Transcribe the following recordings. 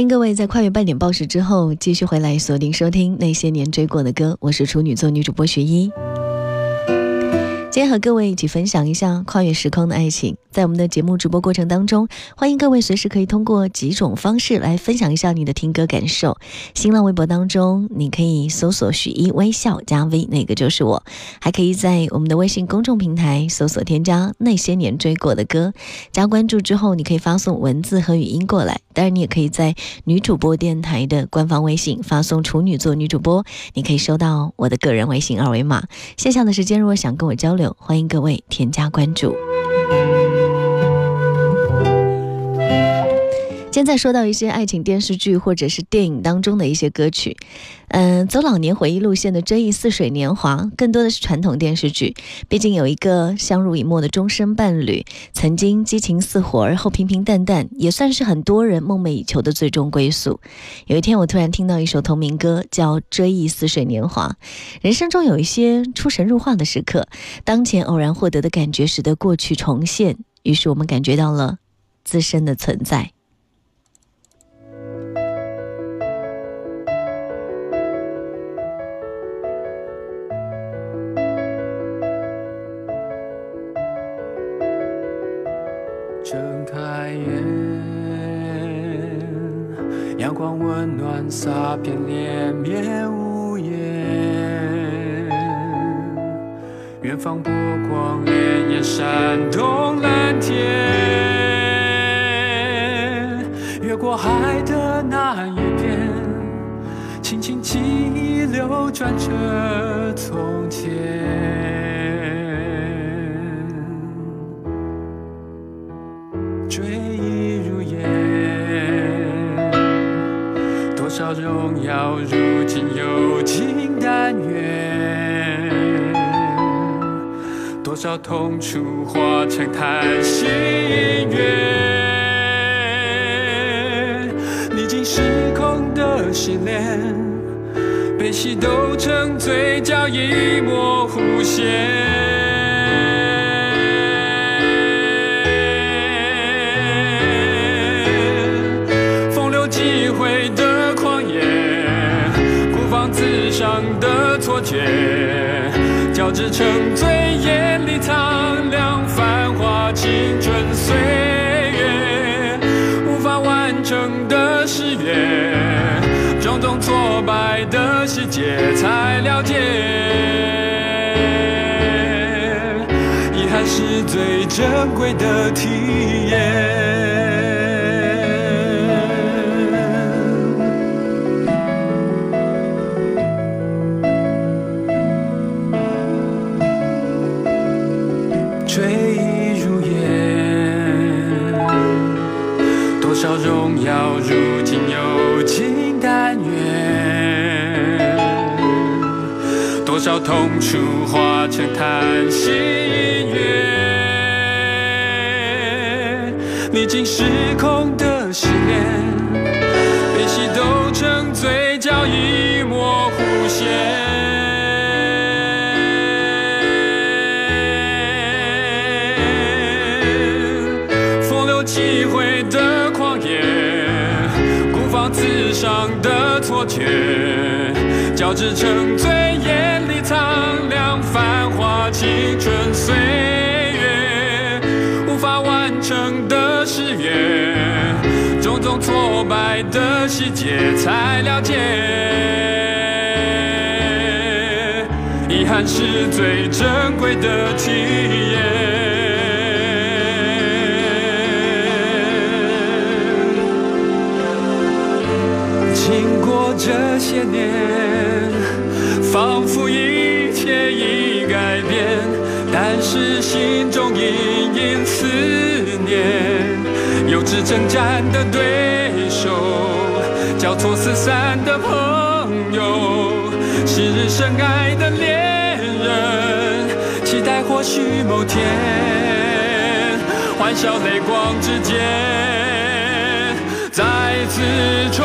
欢迎各位在跨越半点报时之后继续回来锁定收听那些年追过的歌，我是处女座女主播学一。今天和各位一起分享一下跨越时空的爱情。在我们的节目直播过程当中，欢迎各位随时可以通过几种方式来分享一下你的听歌感受。新浪微博当中，你可以搜索“许一微笑”加 V，那个就是我；还可以在我们的微信公众平台搜索添加“那些年追过的歌”，加关注之后，你可以发送文字和语音过来。当然，你也可以在女主播电台的官方微信发送“处女座女主播”，你可以收到我的个人微信二维码。线下的时间，如果想跟我交流，欢迎各位添加关注。现在说到一些爱情电视剧或者是电影当中的一些歌曲，嗯、走老年回忆路线的《追忆似水年华》更多的是传统电视剧，毕竟有一个相濡以沫的终身伴侣，曾经激情似火，而后平平淡淡，也算是很多人梦寐以求的最终归宿。有一天，我突然听到一首同名歌，叫《追忆似水年华》。人生中有一些出神入化的时刻，当前偶然获得的感觉，使得过去重现，于是我们感觉到了自身的存在。远方波光潋滟闪动蓝天，越过海的那一边，轻轻记忆流转着从前。多少痛楚化成叹息音乐，历经时空的洗练，悲喜都成嘴角一抹弧线。风流几回的狂野，孤芳自赏的错觉，交织成最艳丽苍凉繁华青春岁月，无法完成的誓约，种种挫败的细节才了解。遗憾是最珍贵的体验。多少痛楚化成叹息音乐，历经时空的洗练，悲喜都成嘴角一抹弧线。风流几回的狂野，孤芳自赏的错觉，交织沉醉，眼里苍凉繁华青春岁月，无法完成的誓约，种种挫败的细节才了解，遗憾是最珍贵的体验。经过这些年，仿佛一切已改变，但是心中隐隐思念。幼稚征战的对手，交错四散的朋友，昔日深爱的恋人，期待或许某天，欢笑泪光之间，再次重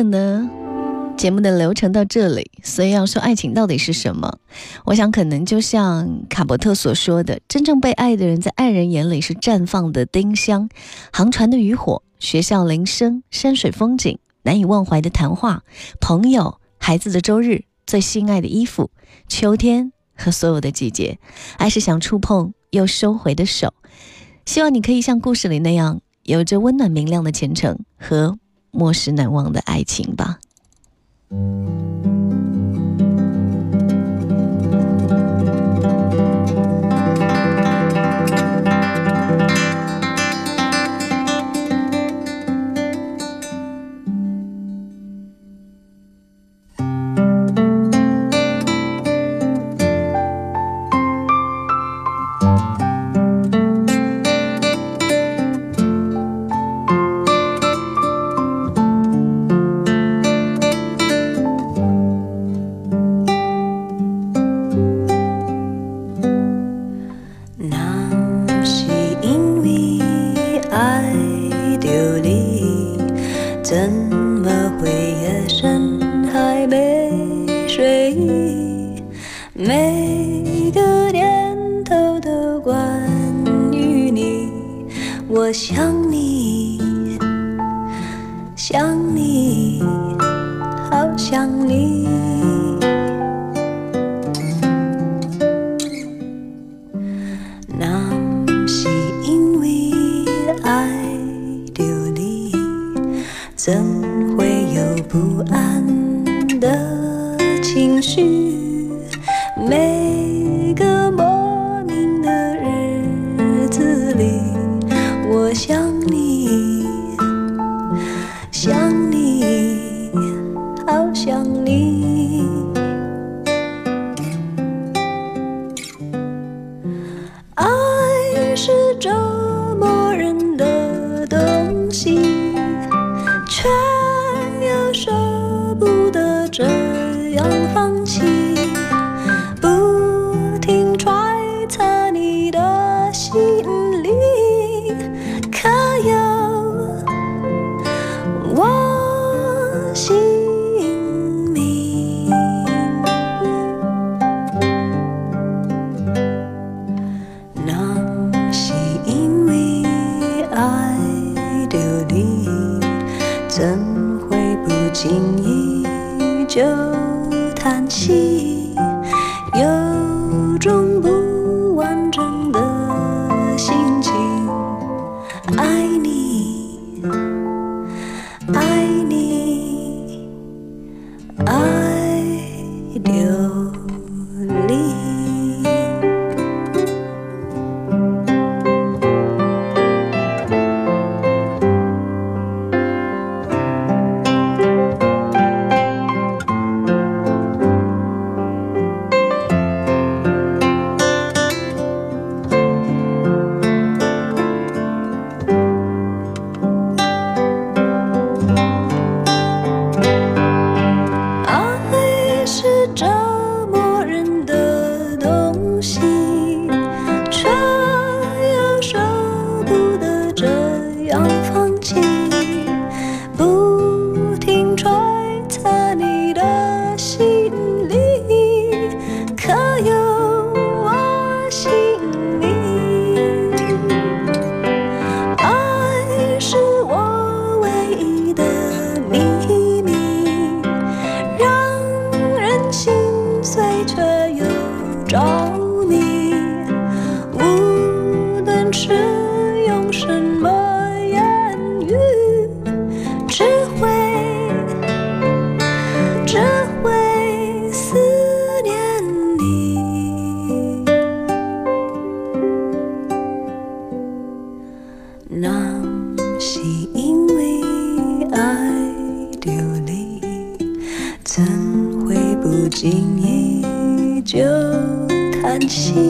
完整的节目的流程到这里，所以要说爱情到底是什么，我想可能就像卡伯特所说的，真正被爱的人在爱人眼里是绽放的丁香，航船的渔火，学校铃声，山水风景，难以忘怀的谈话，朋友，孩子的周日，最心爱的衣服，秋天和所有的季节，爱是想触碰又收回的手。希望你可以像故事里那样，有着温暖明亮的前程和莫失难忘的爱情吧。想放弃，叹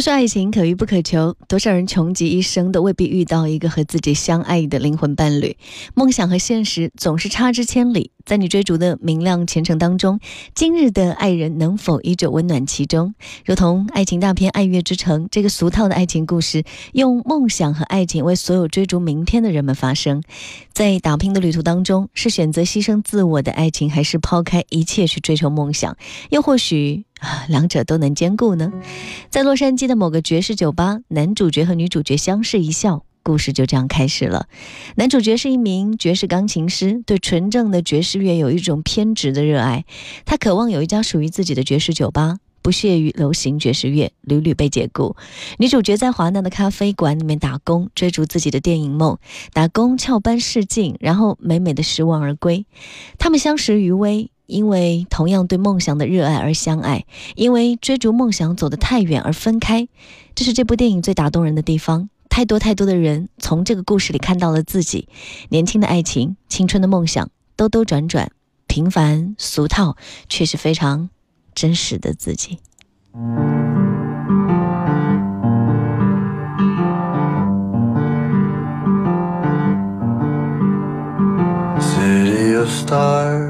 都说爱情可遇不可求，多少人穷极一生都未必遇到一个和自己相爱的灵魂伴侣。梦想和现实总是差之千里，在你追逐的明亮前程当中，今日的爱人能否依旧温暖其中？如同爱情大片《爱乐之城》这个俗套的爱情故事，用梦想和爱情为所有追逐明天的人们发声。在打拼的旅途当中，是选择牺牲自我的爱情，还是抛开一切去追求梦想？又或许，两者都能兼顾呢？在洛杉矶的某个爵士酒吧，男主角和女主角相视一笑。故事就这样开始了。男主角是一名爵士钢琴师，对纯正的爵士乐有一种偏执的热爱。他渴望有一家属于自己的爵士酒吧，不屑于流行爵士乐，屡屡被解雇。女主角在华纳的咖啡馆里面打工，追逐自己的电影梦，打工翘班试镜，然后美美的失望而归。他们相识于微。因为同样对梦想的热爱而相爱，因为追逐梦想走得太远而分开，这是这部电影最打动人的地方。太多太多的人从这个故事里看到了自己，年轻的爱情、青春的梦想，兜兜转转，平凡俗套，却是非常真实的自己。City of stars,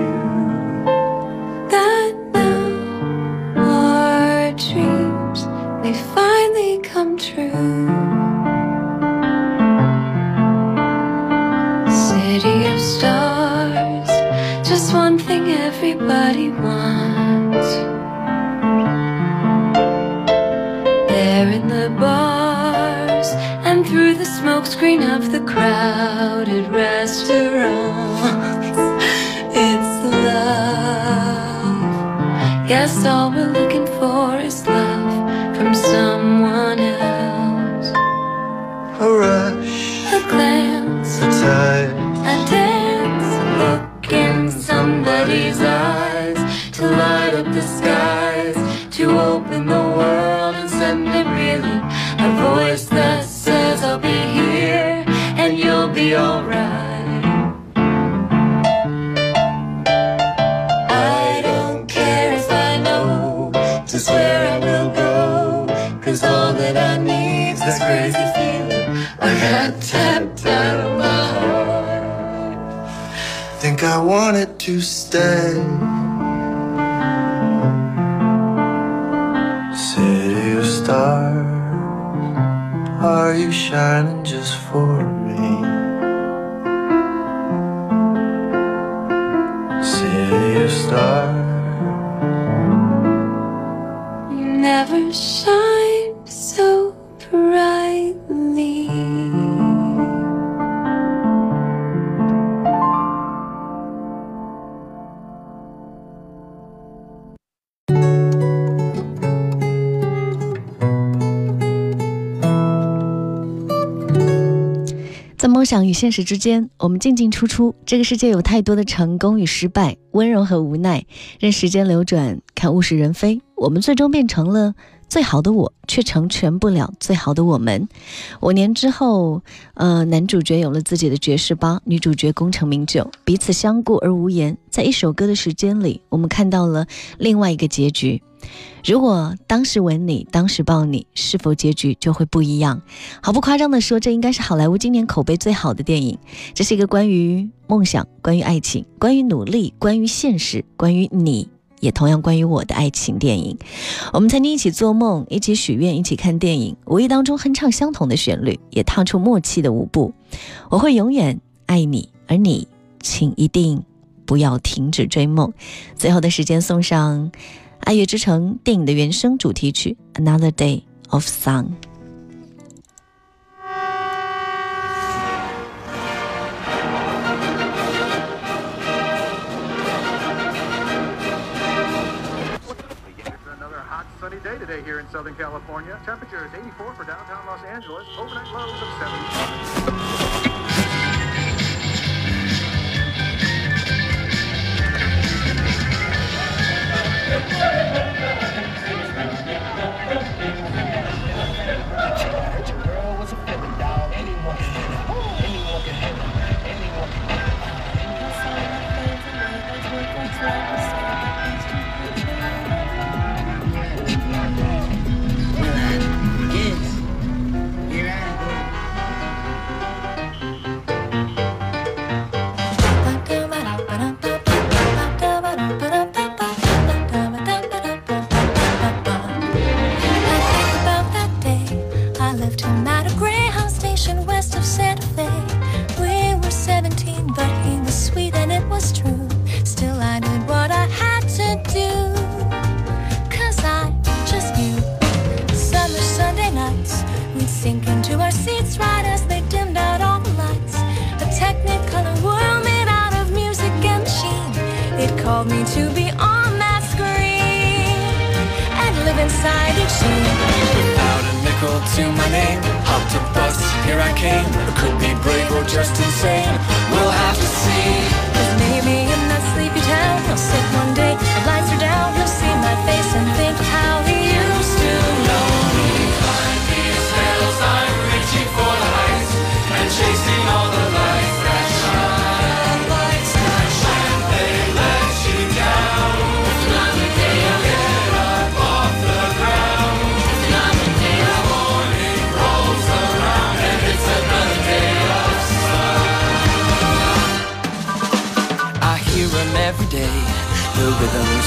Just one thing everybody wants. There in the bars and through the smokescreen of the crowded restaurants. It's love. Yes, all we're looking for just where I will go. Cause all that I need's this crazy feeling I tapped out of my heart. Think I wanted to stay. City of stars, are you shining 想与现实之间，我们进进出出。这个世界有太多的成功与失败，温柔和无奈。任时间流转，看物是人非。我们最终变成了最好的我，却成全不了最好的我们。五年之后，呃，男主角有了自己的爵士吧，女主角功成名就，彼此相顾而无言。在一首歌的时间里，我们看到了另外一个结局。如果当时吻你，当时抱你，是否结局就会不一样？毫不夸张地说，这应该是好莱坞今年口碑最好的电影。这是一个关于梦想、关于爱情、关于努力、关于现实、关于你，也同样关于我的爱情电影。我们曾经一起做梦，一起许愿，一起看电影，无意当中哼唱相同的旋律，也踏出默契的舞步。我会永远爱你，而你，请一定不要停止追梦。最后的时间送上《爱乐之城》电影的原声主题曲《Another Day of Sun》。California. Temperature is 84 for downtown Los Angeles. Overnight lows of 70. Anyone can handle, anyone can handle, anyone can handle.